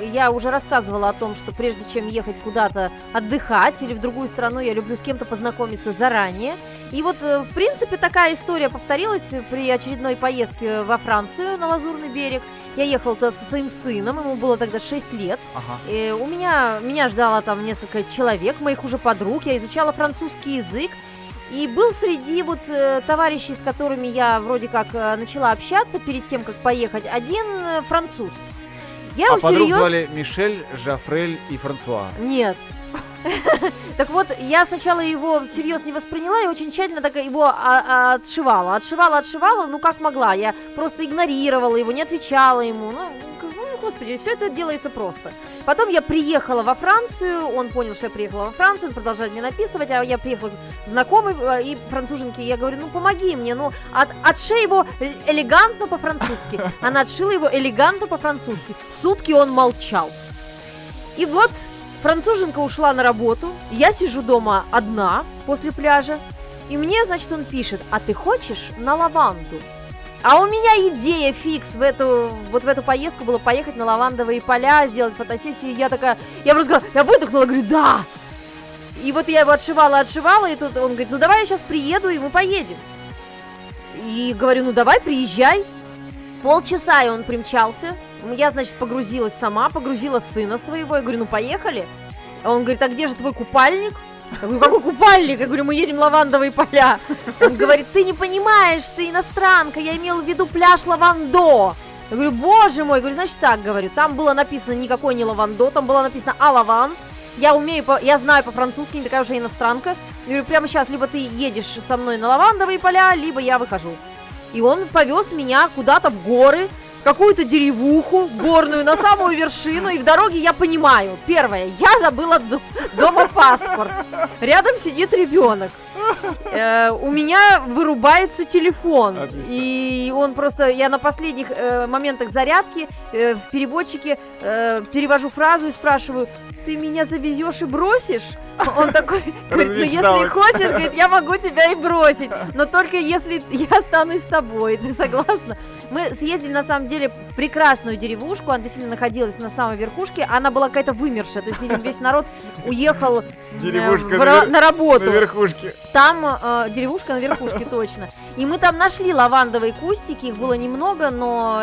Я уже рассказывала о том, что прежде чем ехать куда-то отдыхать или в другую страну, я люблю с кем-то познакомиться заранее. И вот, э, в принципе, такая история повторилась при очередной поездке во Францию на Лазурный берег. Я ехала туда со своим сыном, ему было тогда 6 лет. Ага. И у меня, меня ждало там несколько человек, моих уже подруг. Я изучала французский язык. И был среди вот э, товарищей, с которыми я вроде как э, начала общаться перед тем, как поехать, один э, француз. Я А подруг всерьез- звали Мишель, Жафрель и Франсуа. Нет. Так вот, я сначала его всерьез не восприняла и очень тщательно так его а- а- отшивала. Отшивала, отшивала, ну как могла. Я просто игнорировала его, не отвечала ему. Ну, ну, господи, все это делается просто. Потом я приехала во Францию, он понял, что я приехала во Францию, он продолжает мне написывать, а я приехала к знакомой э, и француженке, я говорю, ну помоги мне, ну от, отшей его элегантно по-французски. Она отшила его элегантно по-французски. Сутки он молчал. И вот француженка ушла на работу, я сижу дома одна после пляжа, и мне, значит, он пишет, а ты хочешь на лаванду? А у меня идея фикс в эту, вот в эту поездку было поехать на лавандовые поля, сделать фотосессию, и я такая, я просто сказала, я выдохнула, говорю, да! И вот я его отшивала, отшивала, и тут он говорит, ну давай я сейчас приеду, и мы поедем. И говорю, ну давай, приезжай. Полчаса, и он примчался. Я, значит, погрузилась сама, погрузила сына своего. Я говорю, ну поехали. Он говорит, а где же твой купальник? Я говорю, какой купальник? Я говорю, мы едем лавандовые поля. Он говорит, ты не понимаешь, ты иностранка, я имел в виду пляж Лавандо. Я говорю, боже мой, я говорю, значит так, говорю, там было написано никакой не Лавандо, там было написано Алаван. Я умею, по, я знаю по-французски, не такая уже иностранка. Я говорю, прямо сейчас либо ты едешь со мной на лавандовые поля, либо я выхожу. И он повез меня куда-то в горы, какую-то деревуху горную, на самую вершину. И в дороге я понимаю, первое, я забыла дома паспорт. Рядом сидит ребенок. Э, у меня вырубается телефон. Отлично. И он просто, я на последних э, моментах зарядки э, в переводчике э, перевожу фразу и спрашиваю, ты меня завезешь и бросишь? Он такой, говорит, ну если хочешь, говорит, я могу тебя и бросить, но только если я останусь с тобой, ты согласна? Мы съездили, на самом деле, в прекрасную деревушку, она действительно находилась на самой верхушке, она была какая-то вымершая, то есть весь народ уехал э, Деревушка в на на работу. На верхушке. Там э, деревушка на верхушке точно. И мы там нашли лавандовые кустики, их было немного, но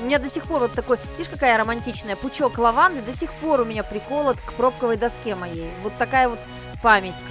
у меня до сих пор вот такой, видишь, какая романтичная, пучок лаванды до сих пор у меня приколот к пробковой доске моей. Вот такая вот память.